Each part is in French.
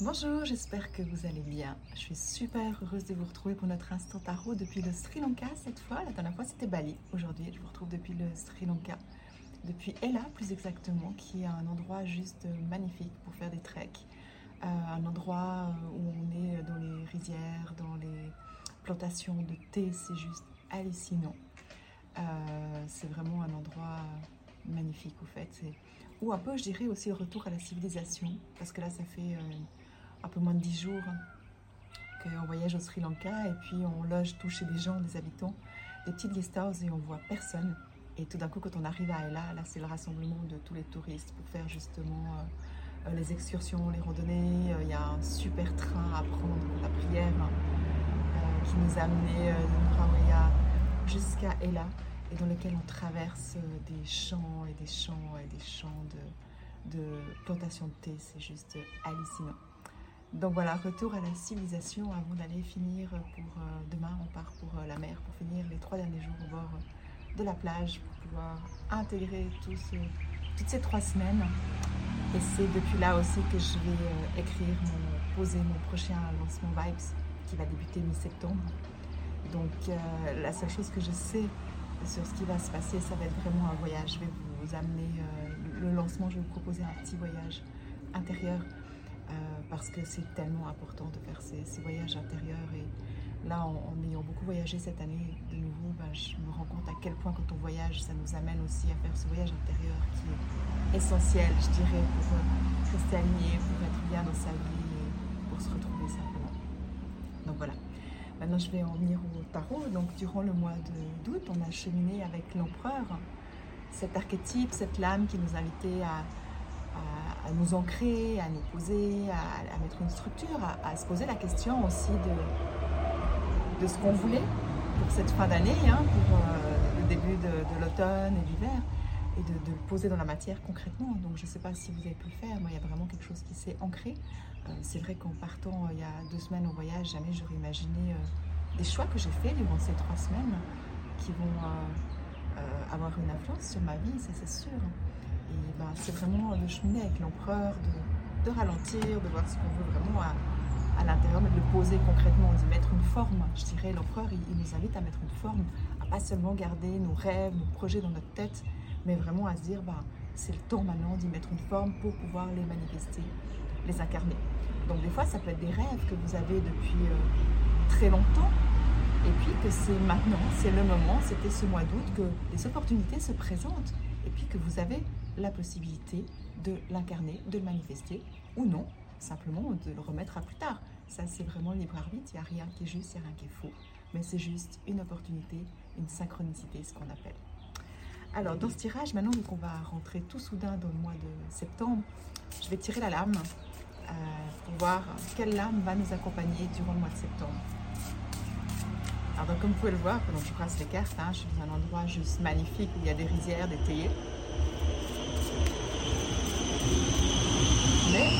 Bonjour, j'espère que vous allez bien. Je suis super heureuse de vous retrouver pour notre instant tarot depuis le Sri Lanka cette fois. La dernière fois c'était Bali. Aujourd'hui, je vous retrouve depuis le Sri Lanka. Depuis Ella plus exactement, qui est un endroit juste magnifique pour faire des treks. Euh, un endroit où on est dans les rizières, dans les plantations de thé, c'est juste hallucinant. Euh, c'est vraiment un endroit magnifique au fait. Ou un peu, je dirais, aussi retour à la civilisation, parce que là, ça fait euh, un peu moins de 10 jours qu'on voyage au Sri Lanka, et puis on loge tout chez des gens, des habitants, des petites guest houses, et on voit personne. Et tout d'un coup, quand on arrive à Ella, là, c'est le rassemblement de tous les touristes pour faire justement euh, les excursions, les randonnées. Il y a un super train à prendre la prière qui nous a amené de jusqu'à Ella et dans lequel on traverse des champs et des champs et des champs de, de plantation de thé. C'est juste hallucinant. Donc voilà, retour à la civilisation avant d'aller finir pour euh, demain. On part pour euh, la mer pour finir les trois derniers jours au bord de la plage pour pouvoir intégrer toutes ces trois semaines. Et c'est depuis là aussi que je vais euh, écrire, mon, poser mon prochain lancement Vibes qui va débuter mi-septembre. Donc la seule chose que je sais sur ce qui va se passer. Ça va être vraiment un voyage. Je vais vous amener euh, le lancement, je vais vous proposer un petit voyage intérieur euh, parce que c'est tellement important de faire ces, voyages intérieurs. Et là, en, ayant beaucoup voyagé cette année, de nouveau, ben, je me rends compte à quel point quand on voyage, ça nous amène aussi à faire ce voyage intérieur qui est essentiel, je dirais, pour euh, rester aligné, pour être bien dans sa vie et pour se retrouver simplement. Donc voilà. Maintenant, je vais en venir au tarot. Donc, durant le mois d'août, on a cheminé avec l'empereur, cet archétype, cette lame qui nous invitait à, à, nous ancrer, à nous poser, à, mettre une structure, à, se poser la question aussi de, de ce qu'on voulait pour cette fin d'année, hein, pour euh, le début de, l'automne et l'hiver, et de, le poser dans la matière concrètement. Donc, je ne sais pas si vous avez pu le faire. Moi, il y a vraiment quelque chose qui s'est ancré. Euh, c'est vrai qu'en partant euh, il y a deux semaines au voyage, jamais j'aurais imaginé des choix que j'ai faits durant ces trois semaines qui vont avoir une influence sur ma vie, ça c'est sûr. Ben, c'est vraiment de cheminer avec l'empereur, de, ralentir, de voir ce qu'on veut vraiment à, l'intérieur, mais de le poser concrètement, de mettre une forme. Je dirais, l'empereur, il, nous invite à mettre une forme, à pas seulement garder nos rêves, nos projets dans notre tête, mais vraiment à se dire, ben, c'est le temps maintenant d'y mettre une forme pour pouvoir les manifester, les incarner. Donc des fois, ça peut être des rêves que vous avez depuis euh, très longtemps, et puis que c'est maintenant, c'est le moment, c'était ce mois d'août que les opportunités se présentent, et puis que vous avez la possibilité de l'incarner, de le manifester, ou non, simplement de le remettre à plus tard. Ça, c'est vraiment libre arbitre, il n'y a rien qui est juste, il n'y a rien qui est faux, mais c'est juste une opportunité, une synchronicité, ce qu'on appelle. Alors, dans ce tirage, maintenant, donc, on va rentrer tout soudain dans le mois de septembre. Je vais tirer la lame euh, pour voir quelle lame va nous accompagner durant le mois de septembre. Alors comme vous pouvez le voir, pendant que je passe les cartes, hein, je suis dans un endroit juste magnifique où il y a des rizières, des théiers. Mais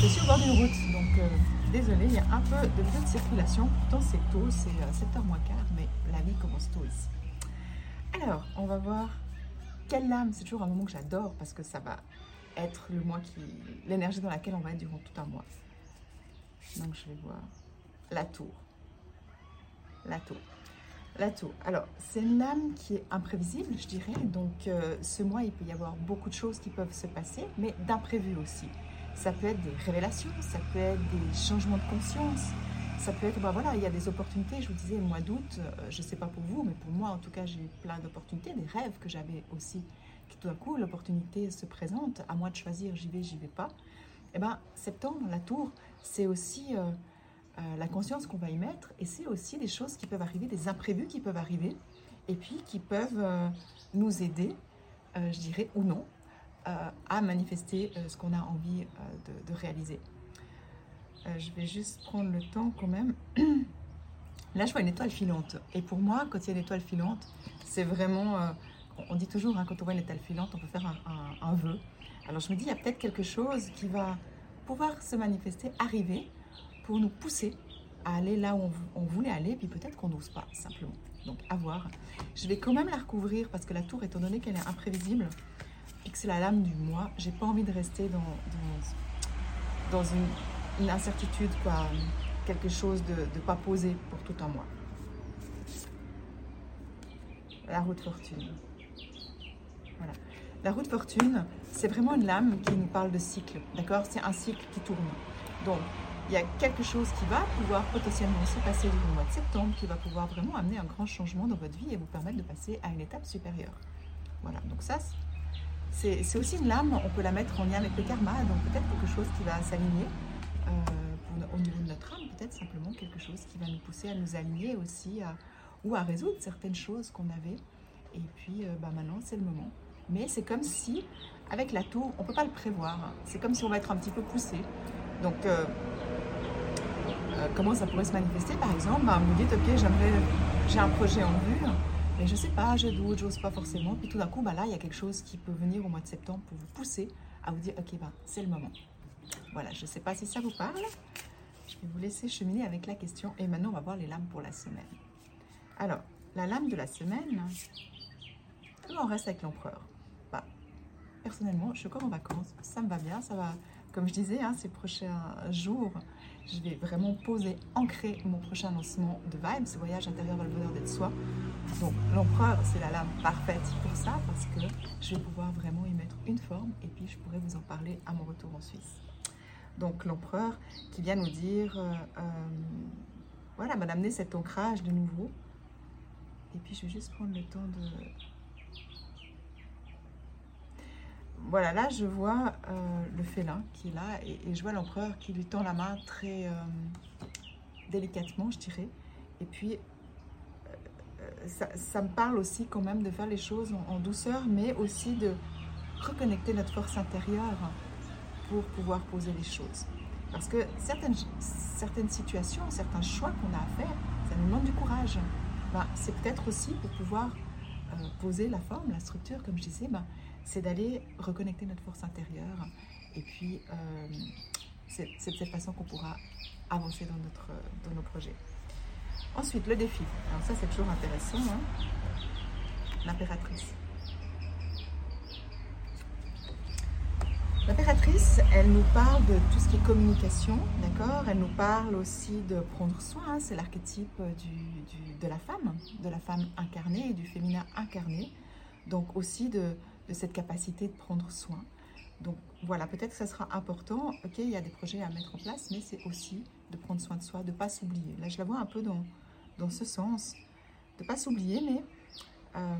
je suis au bord d'une route, donc euh, désolé, il y a un peu de bruit de circulation. Pourtant c'est tôt, c'est 7h euh, moins quart, mais la vie commence tôt ici. Alors, on va voir quelle lame, c'est toujours un moment que j'adore parce que ça va être le mois qui, l'énergie dans laquelle on va être durant tout un mois. Donc je vais voir la tour. La tour. La tour. Alors, c'est une lame qui est imprévisible, je dirais. Donc, euh, ce mois, il peut y avoir beaucoup de choses qui peuvent se passer, mais d'imprévu aussi. Ça peut être des révélations, ça peut être des changements de conscience, ça peut être, bah voilà, il y a des opportunités. Je vous disais, mois d'août, euh, je ne sais pas pour vous, mais pour moi, en tout cas, j'ai plein d'opportunités, des rêves que j'avais aussi tout d'un coup l'opportunité se présente, à moi de choisir, j'y vais, j'y vais pas. Et eh ben septembre, la tour, c'est aussi euh, euh, la conscience qu'on va y mettre, et c'est aussi des choses qui peuvent arriver, des imprévus qui peuvent arriver, et puis qui peuvent euh, nous aider, je dirais, ou non, à manifester ce qu'on a envie de, réaliser. je vais juste prendre le temps quand même. Là, je vois une étoile filante. Et pour moi, quand il y a une étoile filante, c'est vraiment on dit toujours, hein, quand on voit une étoile filante, on peut faire un, vœu. Alors je me dis, il y a peut-être quelque chose qui va pouvoir se manifester, arriver, pour nous pousser à aller là où on, voulait aller, puis peut-être qu'on n'ose pas, simplement. Donc, à voir. Je vais quand même la recouvrir parce que la tour, étant donné qu'elle est imprévisible, puis que c'est la lame du mois, j'ai pas envie de rester dans, dans une, incertitude, quoi, quelque chose de, de pas posé pour tout un mois. La route fortune. Voilà. La route fortune, c'est vraiment une lame qui nous parle de cycle, d'accord? C'est un cycle qui tourne. Donc, il y a quelque chose qui va pouvoir potentiellement se passer le mois de septembre, qui va pouvoir vraiment amener un grand changement dans votre vie et vous permettre de passer à une étape supérieure. Voilà, donc ça, c'est aussi une lame, on peut la mettre en lien avec le karma, donc peut-être quelque chose qui va s'aligner euh, au niveau de notre âme, peut-être simplement quelque chose qui va nous pousser à nous aligner aussi ou à résoudre certaines choses qu'on avait. Et puis euh, bah, maintenant, c'est le moment. Mais c'est comme si, avec la tour, on ne peut pas le prévoir. C'est comme si on va être un petit peu poussé. Donc, euh, euh, comment ça pourrait se manifester? Par exemple, bah, vous dites, ok, j'aimerais, j'ai un projet en vue, mais je ne sais pas, je doute, j'ose pas forcément. Puis tout d'un coup, bah, là, il y a quelque chose qui peut venir au mois de septembre pour vous pousser à vous dire, ok, bah, c'est le moment. Voilà, je ne sais pas si ça vous parle. Je vais vous laisser cheminer avec la question. Et maintenant, on va voir les lames pour la semaine. Alors, la lame de la semaine, on reste avec l'empereur? Personnellement, je suis en vacances, ça me va bien, ça va, comme je disais, hein, ces prochains jours, je vais vraiment poser, ancrer mon prochain lancement de Vibes, ce voyage intérieur vers le bonheur d'être soi. Donc l'empereur, c'est la lame parfaite pour ça, parce que je vais pouvoir vraiment y mettre une forme, et puis je pourrai vous en parler à mon retour en Suisse. Donc l'empereur qui vient nous dire, euh, euh, voilà, m'a amené cet ancrage de nouveau. Et puis je vais juste prendre le temps de voilà, là, je vois euh, le félin qui est là et, je vois l'empereur qui lui tend la main très euh, délicatement, je dirais. Et puis, euh, ça, me parle aussi quand même de faire les choses en, douceur, mais aussi de reconnecter notre force intérieure pour pouvoir poser les choses. Parce que certaines, certaines situations, certains choix qu'on a à faire, ça nous demande du courage. Ben, c'est peut-être aussi pour pouvoir poser la forme, la structure, comme je disais, ben, c'est d'aller reconnecter notre force intérieure. Et puis, euh, c'est de cette façon qu'on pourra avancer dans, nos projets. Ensuite, le défi. Alors ça, c'est toujours intéressant. Hein. L'impératrice. L'impératrice, elle nous parle de tout ce qui est communication, d'accord? Elle nous parle aussi de prendre soin, hein. c'est l'archétype de la femme, de la femme incarnée et du féminin incarné. Donc aussi de, de cette capacité de prendre soin. Donc voilà, peut-être que ça sera important. Ok, il y a des projets à mettre en place, mais c'est aussi de prendre soin de soi, de ne pas s'oublier. Là, je la vois un peu dans, dans ce sens, de ne pas s'oublier, mais euh,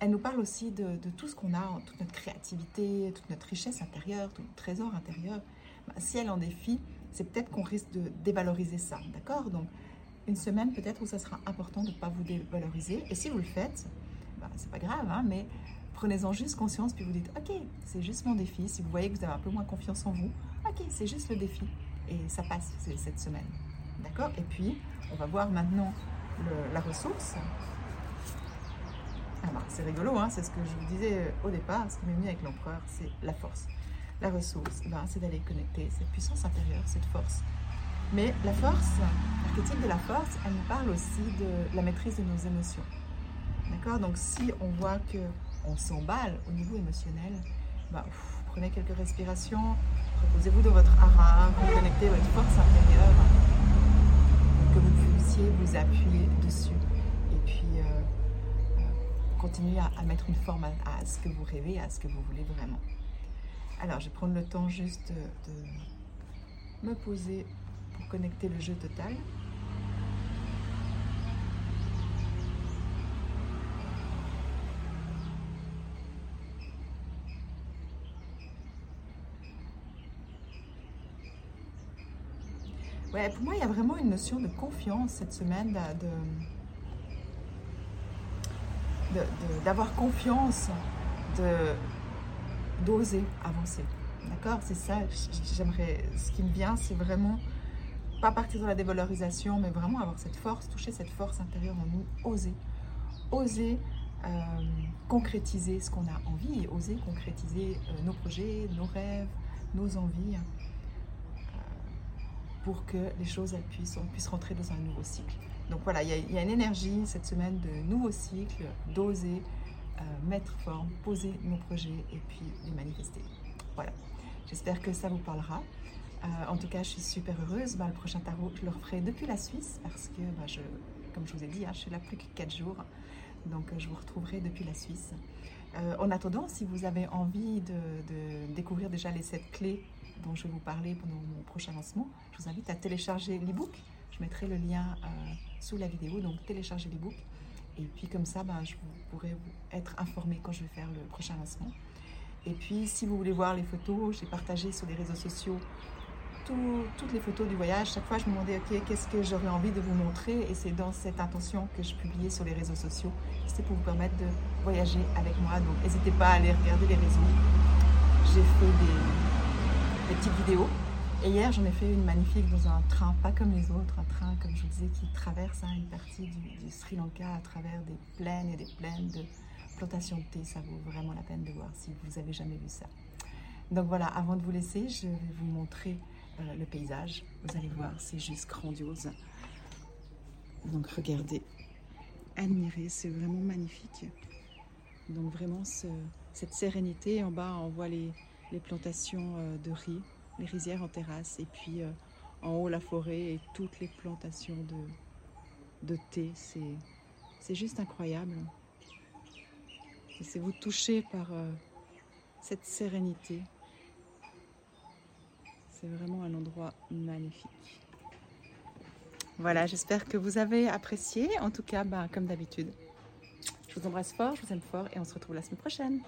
elle nous parle aussi de, de tout ce qu'on a, toute notre créativité, toute notre richesse intérieure, tout notre trésor intérieur. Bah, si elle en défie, c'est peut-être qu'on risque de dévaloriser ça, d'accord? Donc, une semaine peut-être où ça sera important de ne pas vous dévaloriser. Et si vous le faites, bah, c'est pas grave, hein, mais prenez-en juste conscience, puis vous dites, ok, c'est juste mon défi. Si vous voyez que vous avez un peu moins confiance en vous, ok, c'est juste le défi. Et ça passe cette semaine. D'accord? Et puis, on va voir maintenant la ressource. Alors, c'est rigolo, hein, c'est ce que je vous disais au départ, ce qui m'est venu avec l'empereur, c'est la force. La ressource, ben, c'est d'aller connecter cette puissance intérieure, cette force. Mais la force, l'archétype de la force, elle nous parle aussi de la maîtrise de nos émotions. D'accord? Donc, si on voit que on s'emballe au niveau émotionnel, bah, prenez quelques respirations, reposez-vous dans votre hara, reconnectez votre force intérieure, que vous puissiez vous appuyer dessus. Et puis, euh, euh, continuez à, mettre une forme à, ce que vous rêvez, à ce que vous voulez vraiment. Alors, je vais prendre le temps juste de me poser pour connecter le jeu total. Pour moi, il y a vraiment une notion de confiance cette semaine, d'avoir confiance, d'oser avancer. D'accord? C'est ça, j'aimerais. Ce qui me vient, c'est vraiment pas partir dans la dévalorisation, mais vraiment avoir cette force, toucher cette force intérieure en nous, oser. Oser euh, concrétiser ce qu'on a envie, oser concrétiser euh, nos projets, nos rêves, nos envies pour que les choses puissent, on puisse rentrer dans un nouveau cycle. Donc voilà, il y, a, une énergie cette semaine de nouveau cycle, d'oser euh, mettre forme, poser nos projets et puis les manifester. Voilà, j'espère que ça vous parlera. en tout cas, je suis super heureuse. Bah, le prochain tarot, je le referai depuis la Suisse parce que, bah, comme je vous ai dit, hein, je suis là plus que 4 jours. Donc, je vous retrouverai depuis la Suisse. en attendant, si vous avez envie de, de découvrir déjà les 7 clés dont je vais vous parler pendant mon prochain lancement, je vous invite à télécharger l'ebook. Je mettrai le lien sous la vidéo, donc téléchargez l'ebook. Et puis comme ça, ben, je pourrai être informé quand je vais faire le prochain lancement. Et puis si vous voulez voir les photos, j'ai partagé sur les réseaux sociaux toutes les photos du voyage. Chaque fois, je me demandais, ok, qu'est-ce que j'aurais envie de vous montrer? Et c'est dans cette intention que je publiais sur les réseaux sociaux. C'était pour vous permettre de voyager avec moi. Donc n'hésitez pas à aller regarder les réseaux. J'ai fait des petites vidéos et hier, j'en ai fait une magnifique dans un train, pas comme les autres, un train, comme je vous disais, qui traverse hein, une partie du, Sri Lanka à travers des plaines et des plaines de plantations de thé. Ça vaut vraiment la peine de voir si vous avez jamais vu ça. Donc voilà, avant de vous laisser, je vais vous montrer euh, le paysage. Vous allez voir, c'est juste grandiose. Donc regardez, admirez, c'est vraiment magnifique. Donc vraiment cette sérénité. En bas, on voit les, les plantations euh, de riz les rizières en terrasse et puis euh, en haut la forêt et toutes les plantations de, thé. C'est juste incroyable. C'est vous toucher par euh, cette sérénité. C'est vraiment un endroit magnifique. Voilà, j'espère que vous avez apprécié. En tout cas, bah, comme d'habitude, je vous embrasse fort, je vous aime fort et on se retrouve la semaine prochaine.